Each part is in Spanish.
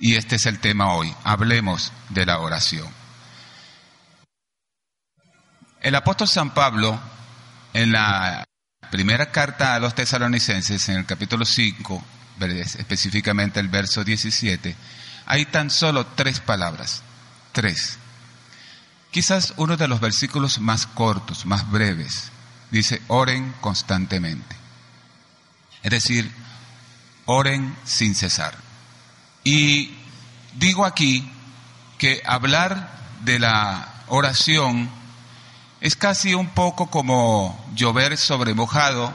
Y este es el tema hoy. Hablemos de la oración. El apóstol San Pablo, en la primera carta a los tesalonicenses, en el capítulo 5, específicamente el verso 17, hay tan solo tres palabras. Tres. Quizás uno de los versículos más cortos, más breves. Dice, oren constantemente. Es decir, oren sin cesar. Y digo aquí que hablar de la oración es casi un poco como llover sobre mojado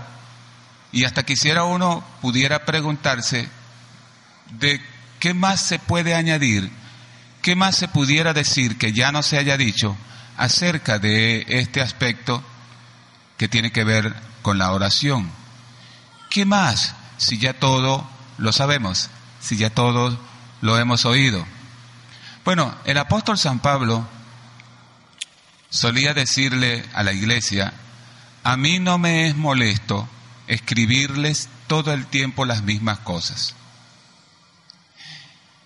y hasta quisiera uno pudiera preguntarse de qué más se puede añadir, qué más se pudiera decir que ya no se haya dicho acerca de este aspecto que tiene que ver con la oración. ¿Qué más si ya todo lo sabemos, si ya todo lo hemos oído? Bueno, el apóstol San Pablo solía decirle a la iglesia, a mí no me es molesto escribirles todo el tiempo las mismas cosas.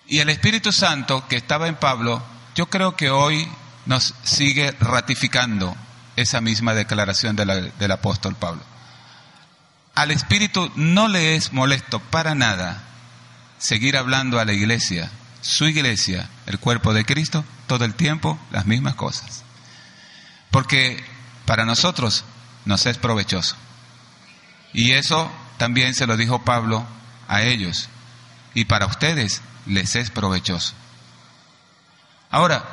Y el Espíritu Santo que estaba en Pablo, yo creo que hoy nos sigue ratificando esa misma declaración del apóstol Pablo. Al Espíritu no le es molesto para nada seguir hablando a la iglesia, su iglesia, el cuerpo de Cristo, todo el tiempo las mismas cosas. Porque para nosotros nos es provechoso. Y eso también se lo dijo Pablo a ellos. Y para ustedes les es provechoso. Ahora,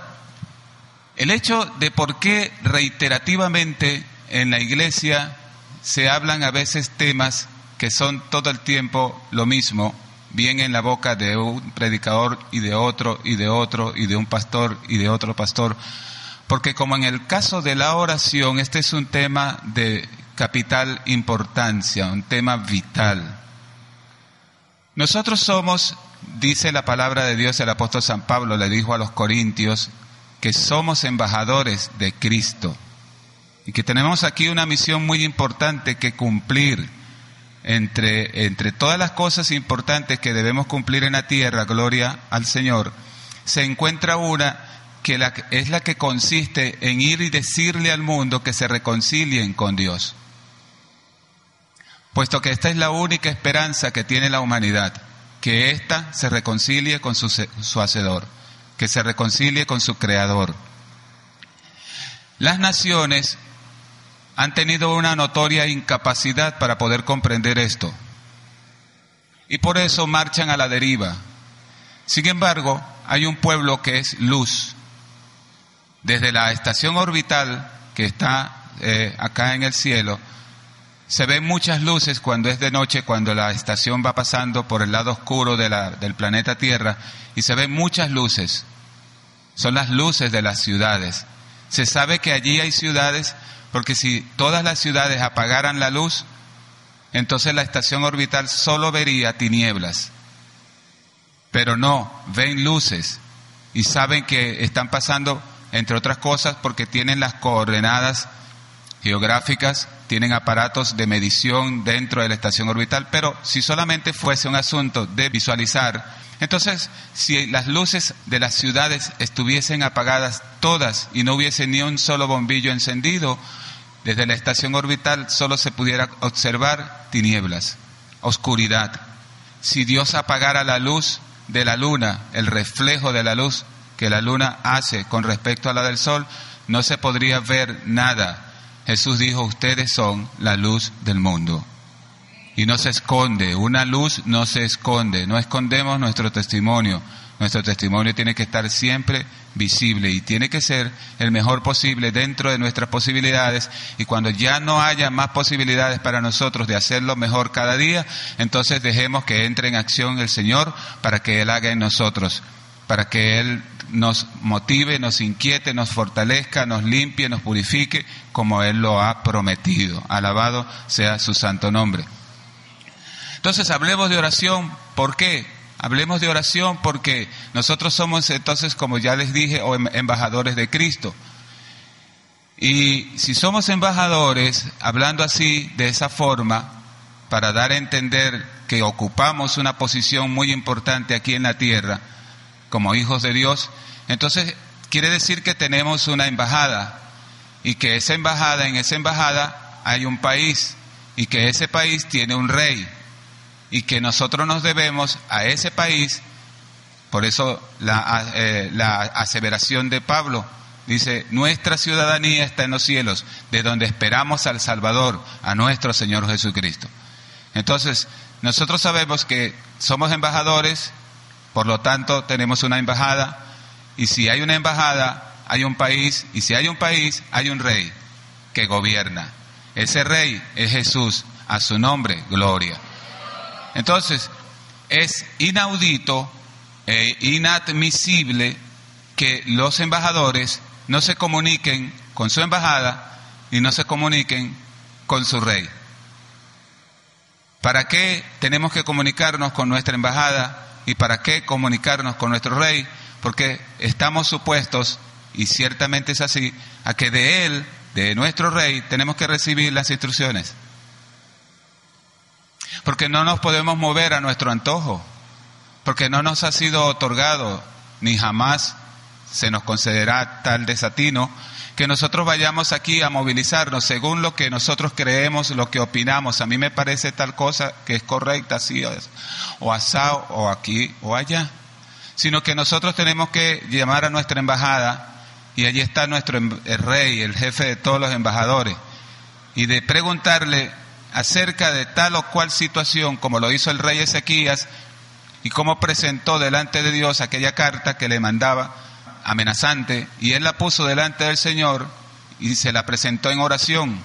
el hecho de por qué reiterativamente en la iglesia se hablan a veces temas que son todo el tiempo lo mismo, bien en la boca de un predicador y de otro y de otro y de un pastor y de otro pastor, porque como en el caso de la oración, este es un tema de capital importancia, un tema vital. Nosotros somos, dice la palabra de Dios, el apóstol San Pablo le dijo a los corintios, que somos embajadores de Cristo. Y que tenemos aquí una misión muy importante que cumplir entre, entre todas las cosas importantes que debemos cumplir en la tierra, gloria al Señor, se encuentra una que es la que consiste en ir y decirle al mundo que se reconcilien con Dios. Puesto que esta es la única esperanza que tiene la humanidad, que ésta se reconcilie con su, su Hacedor, que se reconcilie con su Creador. Las naciones han tenido una notoria incapacidad para poder comprender esto. Y por eso marchan a la deriva. Sin embargo, hay un pueblo que es luz, desde la estación orbital que está eh, acá en el cielo, se ven muchas luces cuando es de noche, cuando la estación va pasando por el lado oscuro del planeta Tierra, y se ven muchas luces. Son las luces de las ciudades. Se sabe que allí hay ciudades porque si todas las ciudades apagaran la luz, entonces la estación orbital solo vería tinieblas. Pero no, ven luces y saben que están pasando entre otras cosas porque tienen las coordenadas geográficas, tienen aparatos de medición dentro de la estación orbital, pero si solamente fuese un asunto de visualizar, entonces si las luces de las ciudades estuviesen apagadas todas y no hubiese ni un solo bombillo encendido, desde la estación orbital solo se pudiera observar tinieblas, oscuridad. Si Dios apagara la luz de la luna, el reflejo de la luz, que la luna hace con respecto a la del sol, no se podría ver nada. Jesús dijo, ustedes son la luz del mundo. Y no se esconde, una luz no se esconde, no escondemos nuestro testimonio. Nuestro testimonio tiene que estar siempre visible y tiene que ser el mejor posible dentro de nuestras posibilidades y cuando ya no haya más posibilidades para nosotros de hacerlo mejor cada día, entonces dejemos que entre en acción el Señor para que Él haga en nosotros, para que Él nos motive, nos inquiete, nos fortalezca, nos limpie, nos purifique, como Él lo ha prometido. Alabado sea su santo nombre. Entonces hablemos de oración, ¿por qué? Hablemos de oración porque nosotros somos entonces, como ya les dije, em, embajadores de Cristo. Y si somos embajadores, hablando así, de esa forma, para dar a entender que ocupamos una posición muy importante aquí en la tierra, como hijos de Dios, entonces quiere decir que tenemos una embajada y que esa embajada, en esa embajada hay un país y que ese país tiene un rey y que nosotros nos debemos a ese país, por eso la, eh, la aseveración de Pablo dice, nuestra ciudadanía está en los cielos, de donde esperamos al Salvador, a nuestro Señor Jesucristo. Entonces, nosotros sabemos que somos embajadores, por lo tanto tenemos una embajada, y si hay una embajada, hay un país, y si hay un país, hay un rey que gobierna. Ese rey es Jesús, a su nombre, gloria. Entonces, es inaudito e inadmisible que los embajadores no se comuniquen con su embajada y no se comuniquen con su rey. ¿Para qué tenemos que comunicarnos con nuestra embajada y para qué comunicarnos con nuestro rey? Porque estamos supuestos, y ciertamente es así, a que de él, de nuestro rey, tenemos que recibir las instrucciones. Porque no nos podemos mover a nuestro antojo, porque no nos ha sido otorgado, ni jamás se nos concederá tal desatino, que nosotros vayamos aquí a movilizarnos según lo que nosotros creemos, lo que opinamos. A mí me parece tal cosa que es correcta, así o asado, o aquí o allá. Sino que nosotros tenemos que llamar a nuestra embajada y allí está nuestro em, rey, el jefe de todos los embajadores, y de preguntarle acerca de tal o cual situación, como lo hizo el rey Ezequías, y cómo presentó delante de Dios aquella carta que le mandaba amenazante y él la puso delante del Señor y se la presentó en oración.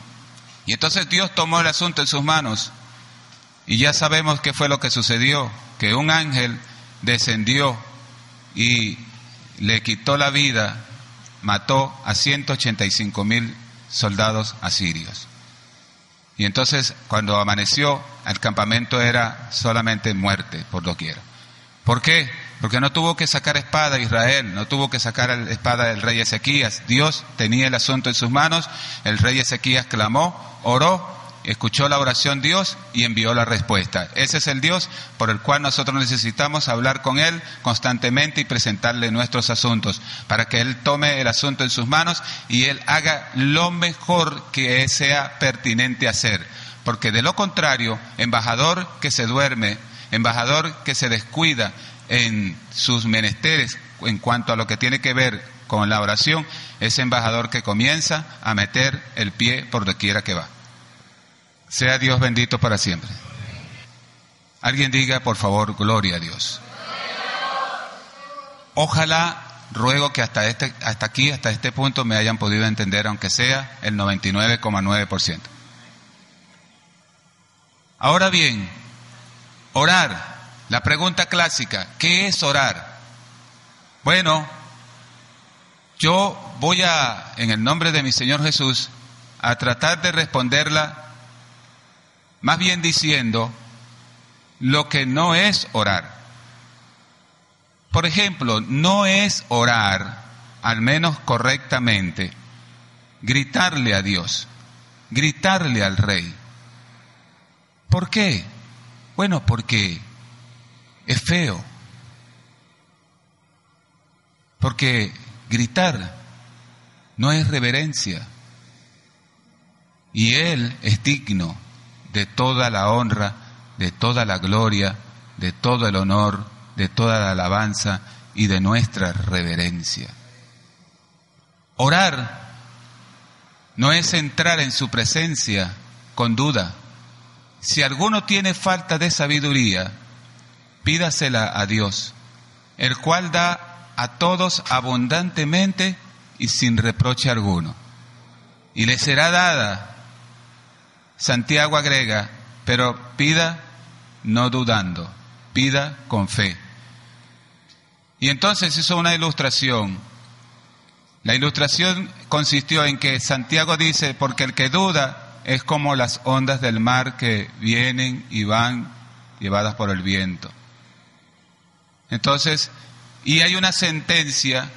Y entonces Dios tomó el asunto en sus manos y ya sabemos qué fue lo que sucedió, que un ángel descendió y le quitó la vida, mató a 185 mil soldados asirios. Y entonces cuando amaneció, el campamento era solamente muerte por doquier. ¿Por qué? Porque no tuvo que sacar espada Israel, no tuvo que sacar espada del rey Ezequías. Dios tenía el asunto en sus manos, el rey Ezequías clamó, oró, escuchó la oración Dios y envió la respuesta. Ese es el Dios por el cual nosotros necesitamos hablar con Él constantemente y presentarle nuestros asuntos, para que Él tome el asunto en sus manos y Él haga lo mejor que sea pertinente hacer. Porque de lo contrario, embajador que se duerme, embajador que se descuida, en sus menesteres en cuanto a lo que tiene que ver con la oración, ese embajador que comienza a meter el pie por donde quiera que va. Sea Dios bendito para siempre. Alguien diga, por favor, gloria a Dios. Ojalá, ruego que hasta, este, hasta aquí, hasta este punto, me hayan podido entender, aunque sea el 99,9%. Ahora bien, orar la pregunta clásica, ¿qué es orar? Bueno, yo voy a, en el nombre de mi Señor Jesús, a tratar de responderla más bien diciendo lo que no es orar. Por ejemplo, no es orar, al menos correctamente, gritarle a Dios, gritarle al Rey. ¿Por qué? Bueno, porque es feo. Porque gritar no es reverencia. Y Él es digno de toda la honra, de toda la gloria, de todo el honor, de toda la alabanza y de nuestra reverencia. Orar no es entrar en su presencia con duda. Si alguno tiene falta de sabiduría, pídasela a Dios, el cual da a todos abundantemente y sin reproche alguno. Y le será dada, Santiago agrega, pero pida no dudando, pida con fe. Y entonces hizo una ilustración. La ilustración consistió en que Santiago dice, porque el que duda es como las ondas del mar que vienen y van llevadas por el viento. Entonces, y hay una sentencia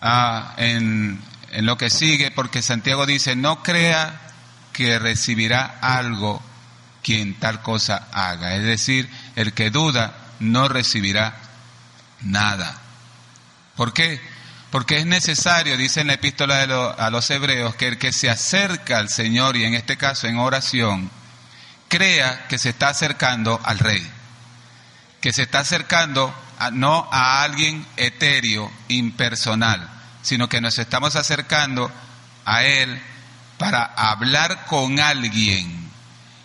ah, en, en lo que sigue, porque Santiago dice, no crea que recibirá algo quien tal cosa haga. Es decir, el que duda no recibirá Nada. ¿Por qué? Porque es necesario, dice en la epístola a los hebreos, que el que se acerca al Señor, y en este caso en oración, crea que se está acercando al Rey, que se está acercando no a alguien etéreo, impersonal, sino que nos estamos acercando a Él para hablar con alguien.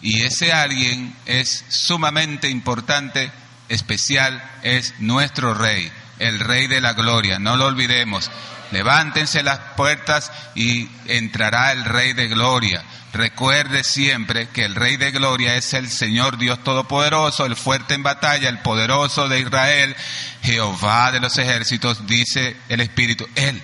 Y ese alguien es sumamente importante, especial, es nuestro Rey el Rey de la Gloria, no lo olvidemos. Levántense las puertas y entrará el Rey de Gloria. Recuerde siempre que el Rey de Gloria es el Señor Dios Todopoderoso, el fuerte en batalla, el poderoso de Israel, Jehová de los ejércitos, dice el Espíritu. Él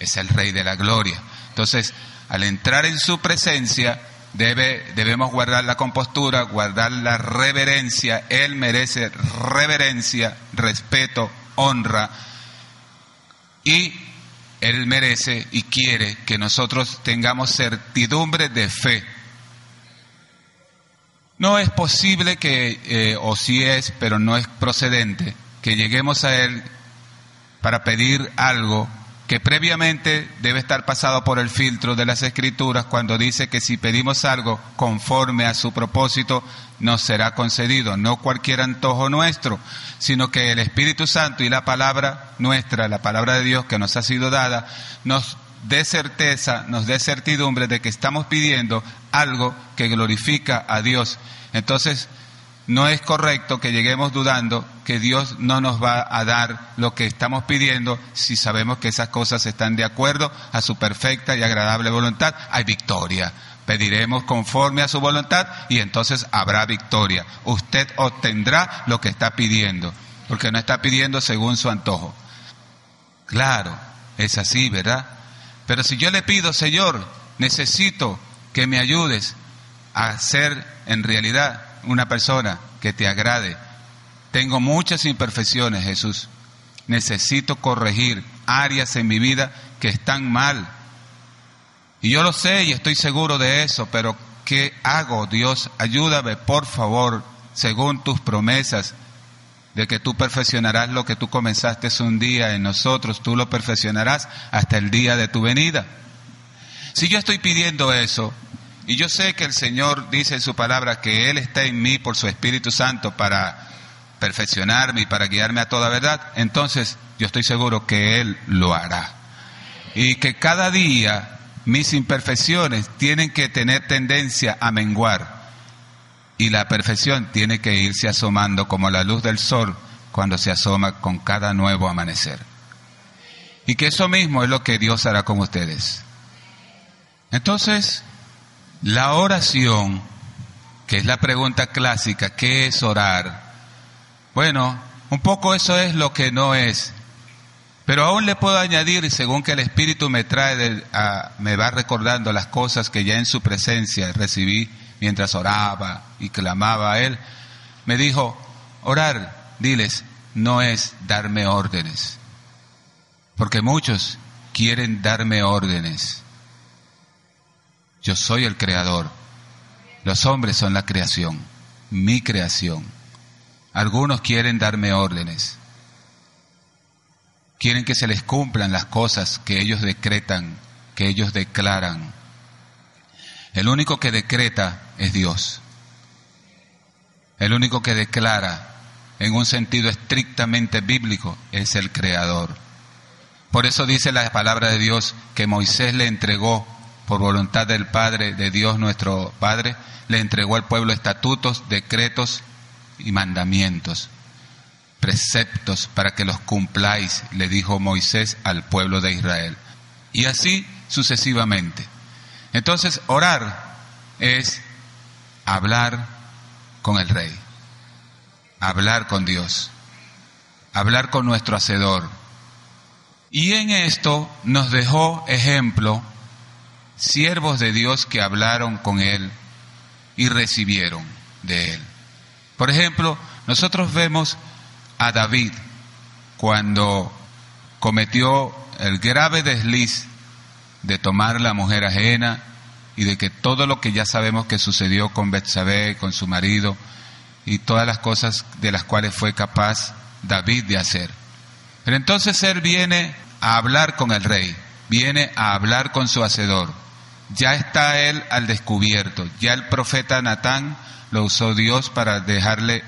es el Rey de la Gloria. Entonces, al entrar en su presencia, debe, debemos guardar la compostura, guardar la reverencia. Él merece reverencia, respeto, honra y Él merece y quiere que nosotros tengamos certidumbre de fe. No es posible que, eh, o si es, pero no es procedente, que lleguemos a Él para pedir algo que previamente debe estar pasado por el filtro de las escrituras cuando dice que si pedimos algo conforme a su propósito, nos será concedido, no cualquier antojo nuestro, sino que el Espíritu Santo y la palabra nuestra, la palabra de Dios que nos ha sido dada, nos dé certeza, nos dé certidumbre de que estamos pidiendo algo que glorifica a Dios. Entonces, no es correcto que lleguemos dudando que Dios no nos va a dar lo que estamos pidiendo si sabemos que esas cosas están de acuerdo a su perfecta y agradable voluntad. Hay victoria. Pediremos conforme a su voluntad y entonces habrá victoria. Usted obtendrá lo que está pidiendo, porque no está pidiendo según su antojo. Claro, es así, ¿verdad? Pero si yo le pido, Señor, necesito que me ayudes a ser en realidad una persona que te agrade. Tengo muchas imperfecciones, Jesús. Necesito corregir áreas en mi vida que están mal. Y yo lo sé y estoy seguro de eso, pero ¿qué hago? Dios, ayúdame, por favor, según tus promesas, de que tú perfeccionarás lo que tú comenzaste un día en nosotros, tú lo perfeccionarás hasta el día de tu venida. Si yo estoy pidiendo eso, y yo sé que el Señor dice en su palabra que Él está en mí por su Espíritu Santo para perfeccionarme y para guiarme a toda verdad. Entonces yo estoy seguro que Él lo hará. Y que cada día mis imperfecciones tienen que tener tendencia a menguar. Y la perfección tiene que irse asomando como la luz del sol cuando se asoma con cada nuevo amanecer. Y que eso mismo es lo que Dios hará con ustedes. Entonces, la oración, que es la pregunta clásica, ¿qué es orar? Bueno, un poco eso es lo que no es. Pero aún le puedo añadir, según que el Espíritu me trae, me va recordando las cosas que ya en su presencia recibí mientras oraba y clamaba a Él, me dijo, orar, diles, no es darme órdenes. Porque muchos quieren darme órdenes. Yo soy el creador. Los hombres son la creación, mi creación. Algunos quieren darme órdenes. Quieren que se les cumplan las cosas que ellos decretan, que ellos declaran. El único que decreta es Dios. El único que declara en un sentido estrictamente bíblico es el Creador. Por eso dice la palabra de Dios que Moisés le entregó por voluntad del Padre, de Dios nuestro Padre, le entregó al pueblo estatutos, decretos y mandamientos, preceptos para que los cumpláis, le dijo Moisés al pueblo de Israel. Y así sucesivamente. Entonces, orar es hablar con el Rey, hablar con Dios, hablar con nuestro Hacedor. Y en esto nos dejó ejemplo siervos de Dios que hablaron con Él y recibieron de Él. Por ejemplo, nosotros vemos a David cuando cometió el grave desliz de tomar la mujer ajena y de que todo lo que ya sabemos que sucedió con Betsabé, con su marido, y todas las cosas de las cuales fue capaz David de hacer. Pero entonces él viene a hablar con el rey, viene a hablar con su hacedor. Ya está él al descubierto, ya el profeta Natán lo usó Dios para dejarle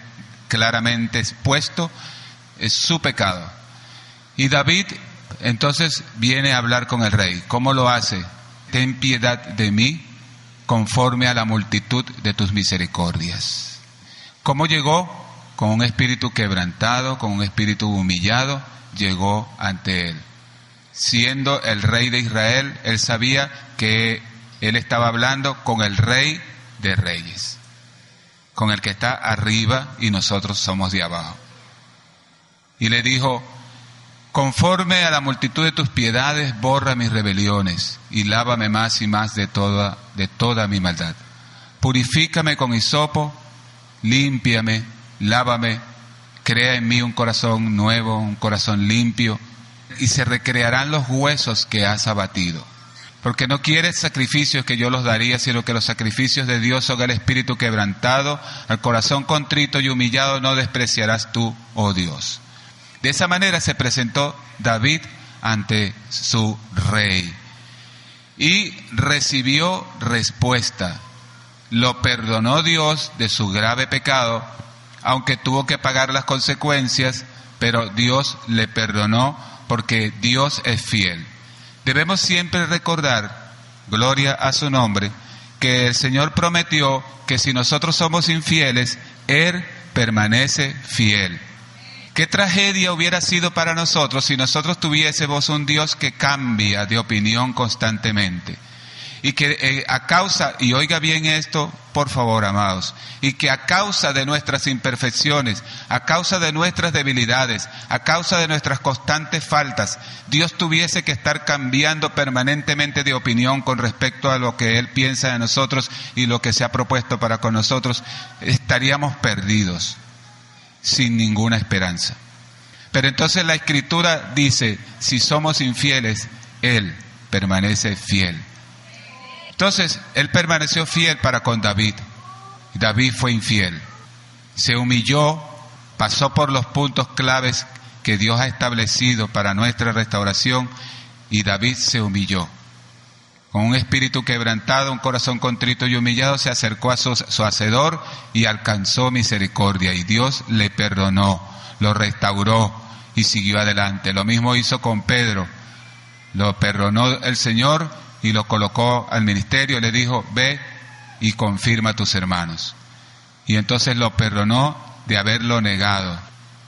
claramente expuesto es su pecado. Y David entonces viene a hablar con el rey. ¿Cómo lo hace? Ten piedad de mí conforme a la multitud de tus misericordias. ¿Cómo llegó? Con un espíritu quebrantado, con un espíritu humillado, llegó ante él. Siendo el rey de Israel, él sabía que él estaba hablando con el rey de reyes, con el que está arriba y nosotros somos de abajo. Y le dijo, conforme a la multitud de tus piedades, borra mis rebeliones y lávame más y más de toda, de toda mi maldad. Purifícame con hisopo, límpiame, lávame, crea en mí un corazón nuevo, un corazón limpio, y se recrearán los huesos que has abatido. Porque no quieres sacrificios que yo los daría, sino que los sacrificios de Dios son el espíritu quebrantado, al corazón contrito y humillado no despreciarás tú, oh Dios. De esa manera se presentó David ante su rey y recibió respuesta. Lo perdonó Dios de su grave pecado, aunque tuvo que pagar las consecuencias, pero Dios le perdonó porque Dios es fiel. Debemos siempre recordar, gloria a su nombre, que el Señor prometió que si nosotros somos infieles, Él permanece fiel. Qué tragedia hubiera sido para nosotros si nosotros tuviésemos un Dios que cambia de opinión constantemente y que eh, a causa, y oiga bien esto, por favor, amados, y que a causa de nuestras imperfecciones, a causa de nuestras debilidades, a causa de nuestras constantes faltas, Dios tuviese que estar cambiando permanentemente de opinión con respecto a lo que Él piensa de nosotros y lo que se ha propuesto para con nosotros, estaríamos perdidos, sin ninguna esperanza. Pero entonces la Escritura dice, si somos infieles, Él permanece fiel entonces, él permaneció fiel para con David. David fue infiel. Se humilló, pasó por los puntos claves que Dios ha establecido para nuestra restauración y David se humilló. Con un espíritu quebrantado, un corazón contrito y humillado, se acercó a su, su hacedor y alcanzó misericordia. Y Dios le perdonó, lo restauró y siguió adelante. Lo mismo hizo con Pedro. Lo perdonó el Señor y lo colocó al ministerio, le dijo, ve y confirma a tus hermanos. Y entonces lo perdonó de haberlo negado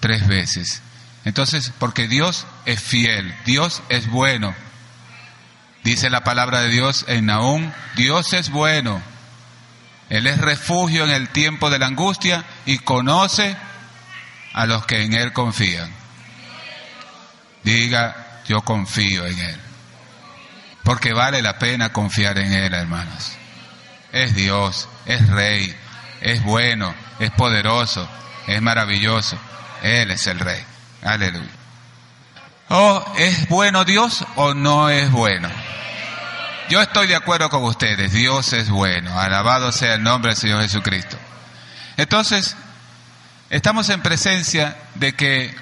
tres veces. Entonces, porque Dios es fiel, Dios es bueno. Dice la palabra de Dios en Nahum, Dios es bueno. Él es refugio en el tiempo de la angustia y conoce a los que en Él confían. Diga, yo confío en Él. Porque vale la pena confiar en Él, hermanos. Es Dios, es Rey, es bueno, es poderoso, es maravilloso. Él es el Rey. Aleluya. ¿O es bueno Dios o no es bueno? Yo estoy de acuerdo con ustedes. Dios es bueno. Alabado sea el nombre del Señor Jesucristo. Entonces, estamos en presencia de que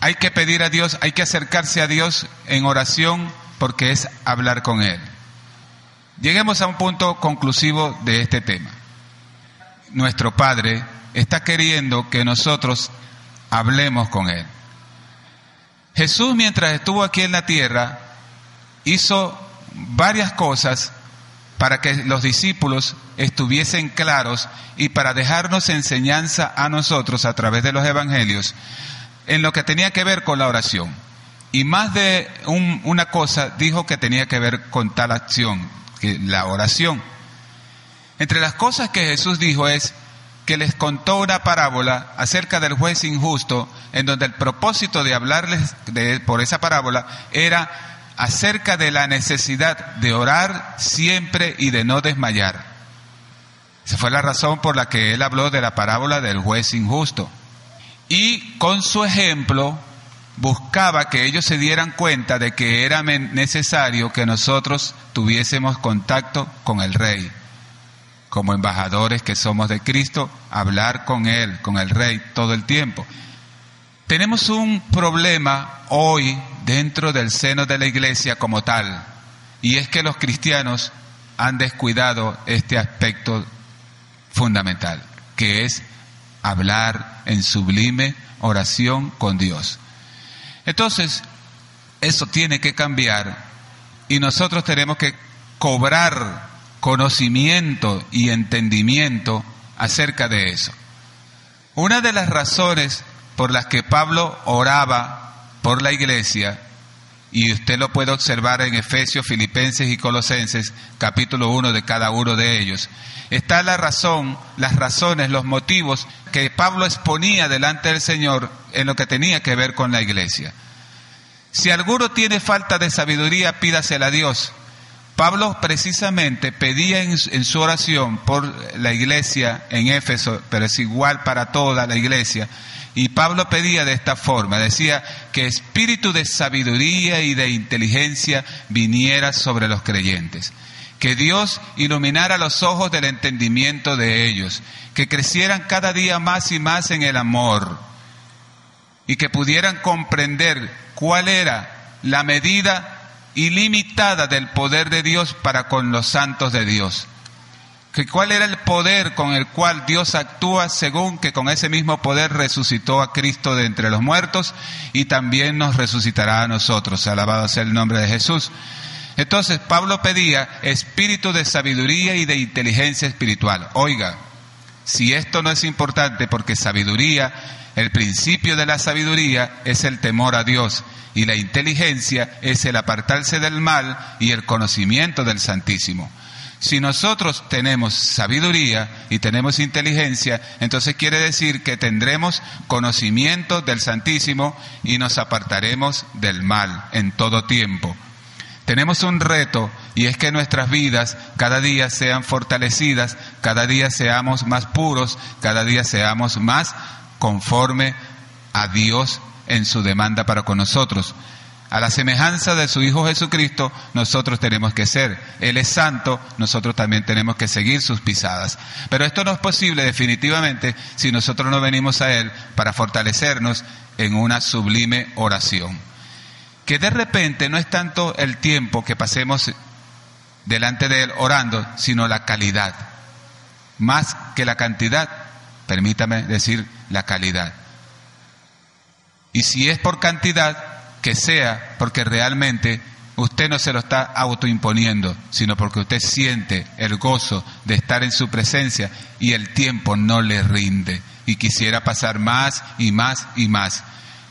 hay que pedir a Dios, hay que acercarse a Dios en oración porque es hablar con Él. Lleguemos a un punto conclusivo de este tema. Nuestro Padre está queriendo que nosotros hablemos con Él. Jesús mientras estuvo aquí en la tierra hizo varias cosas para que los discípulos estuviesen claros y para dejarnos enseñanza a nosotros a través de los evangelios en lo que tenía que ver con la oración. Y más de una cosa dijo que tenía que ver con tal acción, que la oración. Entre las cosas que Jesús dijo es que les contó una parábola acerca del juez injusto, en donde el propósito de hablarles por esa parábola era acerca de la necesidad de orar siempre y de no desmayar. Esa fue la razón por la que él habló de la parábola del juez injusto. Y con su ejemplo buscaba que ellos se dieran cuenta de que era necesario que nosotros tuviésemos contacto con el Rey. Como embajadores que somos de Cristo, hablar con Él, con el Rey, todo el tiempo. Tenemos un problema hoy dentro del seno de la iglesia como tal, y es que los cristianos han descuidado este aspecto fundamental, que es hablar en sublime oración con Dios. Entonces, eso tiene que cambiar y nosotros tenemos que cobrar conocimiento y entendimiento acerca de eso. Una de las razones por las que Pablo oraba por la iglesia, y usted lo puede observar en Efesios, Filipenses y Colosenses, capítulo 1 de cada uno de ellos, está la razón, las razones, los motivos que Pablo exponía delante del Señor en lo que tenía que ver con la iglesia. Si alguno tiene falta de sabiduría, pídasela a Dios. Pablo precisamente pedía en, en, su oración por la iglesia en Éfeso, pero es igual para toda la iglesia, y Pablo pedía de esta forma, decía que espíritu de sabiduría y de inteligencia viniera sobre los creyentes, que Dios iluminara los ojos del entendimiento de ellos, que crecieran cada día más y más en el amor y que pudieran comprender cuál era la medida ilimitada del poder de Dios para con los santos de Dios que cuál era el poder con el cual Dios actúa según que con ese mismo poder resucitó a Cristo de entre los muertos y también nos resucitará a nosotros. Alabado sea el nombre de Jesús. Entonces Pablo pedía espíritu de sabiduría y de inteligencia espiritual. Oiga, si esto no es importante porque sabiduría, el principio de la sabiduría es el temor a Dios y la inteligencia es el apartarse del mal y el conocimiento del Santísimo. Si nosotros tenemos sabiduría y tenemos inteligencia, entonces quiere decir que tendremos conocimiento del Santísimo y nos apartaremos del mal en todo tiempo. Tenemos un reto y es que nuestras vidas cada día sean fortalecidas, cada día seamos más puros, cada día seamos más conforme a Dios en su demanda para con nosotros. A la semejanza de su Hijo Jesucristo, nosotros tenemos que ser. Él es santo, nosotros también tenemos que seguir sus pisadas. Pero esto no es posible definitivamente si nosotros no venimos a Él para fortalecernos en una sublime oración. Que de repente no es tanto el tiempo que pasemos delante de Él orando, sino la calidad. Más que la cantidad, permítame decir la calidad. Y si es por cantidad, que sea porque realmente usted no se lo está autoimponiendo, sino porque usted siente el gozo de estar en su presencia y el tiempo no le rinde y quisiera pasar más y más y más.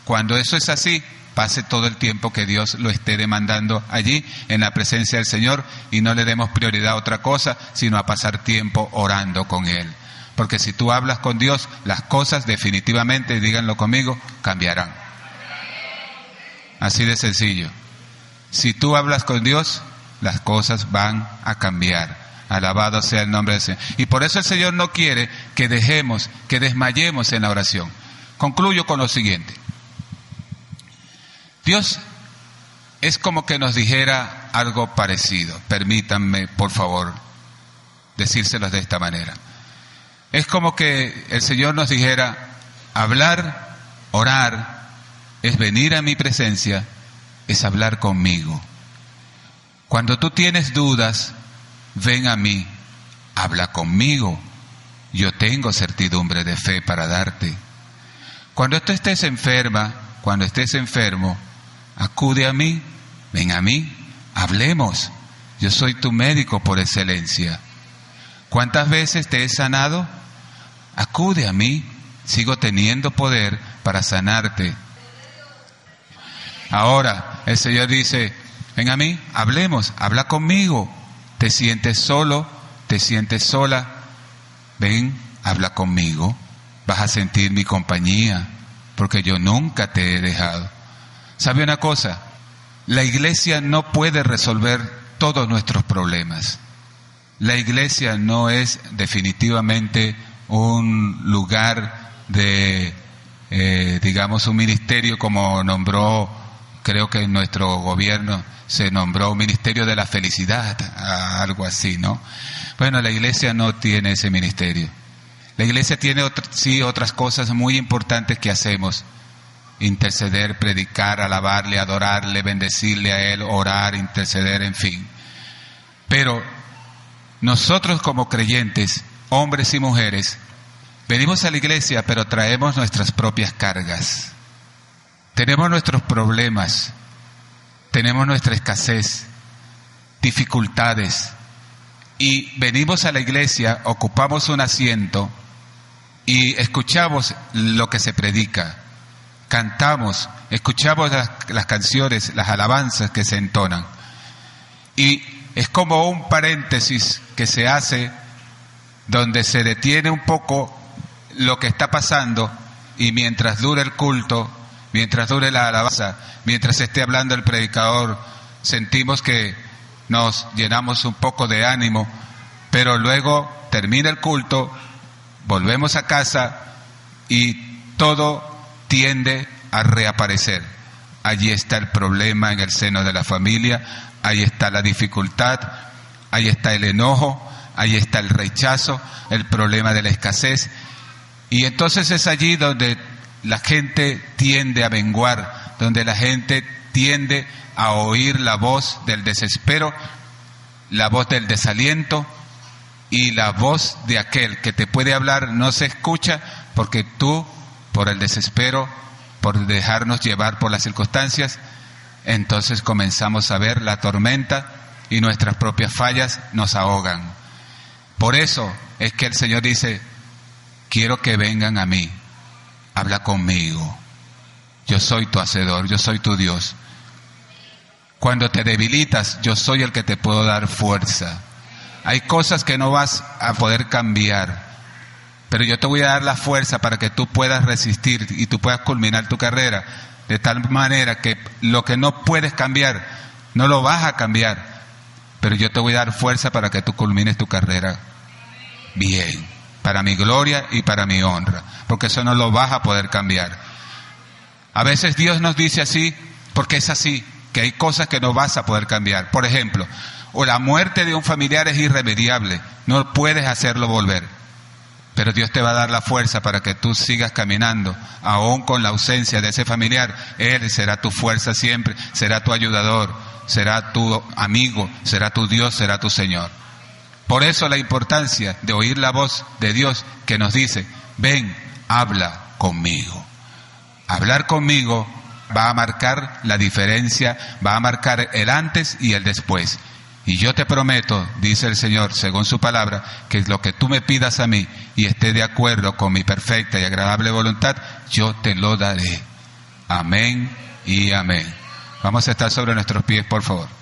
Cuando eso es así, pase todo el tiempo que Dios lo esté demandando allí en la presencia del Señor y no le demos prioridad a otra cosa, sino a pasar tiempo orando con Él. Porque si tú hablas con Dios, las cosas definitivamente, díganlo conmigo, cambiarán. Así de sencillo. Si tú hablas con Dios, las cosas van a cambiar. Alabado sea el nombre del Señor. Y por eso el Señor no quiere que dejemos, que desmayemos en la oración. Concluyo con lo siguiente. Dios es como que nos dijera algo parecido. Permítanme, por favor, decírselos de esta manera. Es como que el Señor nos dijera, hablar, orar, es venir a mi presencia, es hablar conmigo. Cuando tú tienes dudas, ven a mí, habla conmigo. Yo tengo certidumbre de fe para darte. Cuando tú estés enferma, cuando estés enfermo, acude a mí, ven a mí, hablemos. Yo soy tu médico por excelencia. ¿Cuántas veces te he sanado? Acude a mí, sigo teniendo poder para sanarte Ahora el Señor dice, ven a mí, hablemos, habla conmigo. Te sientes solo, te sientes sola, ven, habla conmigo. Vas a sentir mi compañía, porque yo nunca te he dejado. ¿Sabe una cosa? La iglesia no puede resolver todos nuestros problemas. La iglesia no es definitivamente un lugar de, eh, digamos, un ministerio como nombró creo que en nuestro gobierno se nombró ministerio de la felicidad, algo así, ¿no? Bueno, la iglesia no tiene ese ministerio. La iglesia tiene sí otras cosas muy importantes que hacemos, interceder, predicar, alabarle, adorarle, bendecirle a Él, orar, interceder, en fin. Pero nosotros como creyentes, hombres y mujeres, venimos a la iglesia pero traemos nuestras propias cargas. Tenemos nuestros problemas, tenemos nuestra escasez, dificultades, y venimos a la iglesia, ocupamos un asiento y escuchamos lo que se predica, cantamos, escuchamos las, las canciones, las alabanzas que se entonan. Y es como un paréntesis que se hace donde se detiene un poco lo que está pasando y mientras dure el culto, mientras dure la alabanza, mientras esté hablando el predicador, sentimos que nos llenamos un poco de ánimo, pero luego termina el culto, volvemos a casa y todo tiende a reaparecer. Allí está el problema en el seno de la familia, ahí está la dificultad, ahí está el enojo, ahí está el rechazo, el problema de la escasez. Y entonces es allí donde la gente tiende a menguar, donde la gente tiende a oír la voz del desespero, la voz del desaliento y la voz de aquel que te puede hablar no se escucha porque tú, por el desespero, por dejarnos llevar por las circunstancias, entonces comenzamos a ver la tormenta y nuestras propias fallas nos ahogan. Por eso es que el Señor dice, quiero que vengan a mí, habla conmigo, yo soy tu hacedor, yo soy tu Dios. Cuando te debilitas, yo soy el que te puedo dar fuerza. Hay cosas que no vas a poder cambiar, pero yo te voy a dar la fuerza para que tú puedas resistir y tú puedas culminar tu carrera de tal manera que lo que no puedes cambiar, no lo vas a cambiar, pero yo te voy a dar fuerza para que tú culmines tu carrera bien, para mi gloria y para mi honra, porque eso no lo vas a poder cambiar. A veces Dios nos dice así porque es así, que hay cosas que no vas a poder cambiar. Por ejemplo, o la muerte de un familiar es irremediable, no puedes hacerlo volver. Pero Dios te va a dar la fuerza para que tú sigas caminando, aún con la ausencia de ese familiar. Él será tu fuerza siempre, será tu ayudador, será tu amigo, será tu Dios, será tu Señor. Por eso la importancia de oír la voz de Dios que nos dice, ven, habla conmigo. Hablar conmigo va a marcar la diferencia, va a marcar el antes y el después. Y yo te prometo, dice el Señor, según su palabra, que lo que tú me pidas a mí y esté de acuerdo con mi perfecta y agradable voluntad, yo te lo daré. Amén y amén. Vamos a estar sobre nuestros pies, por favor.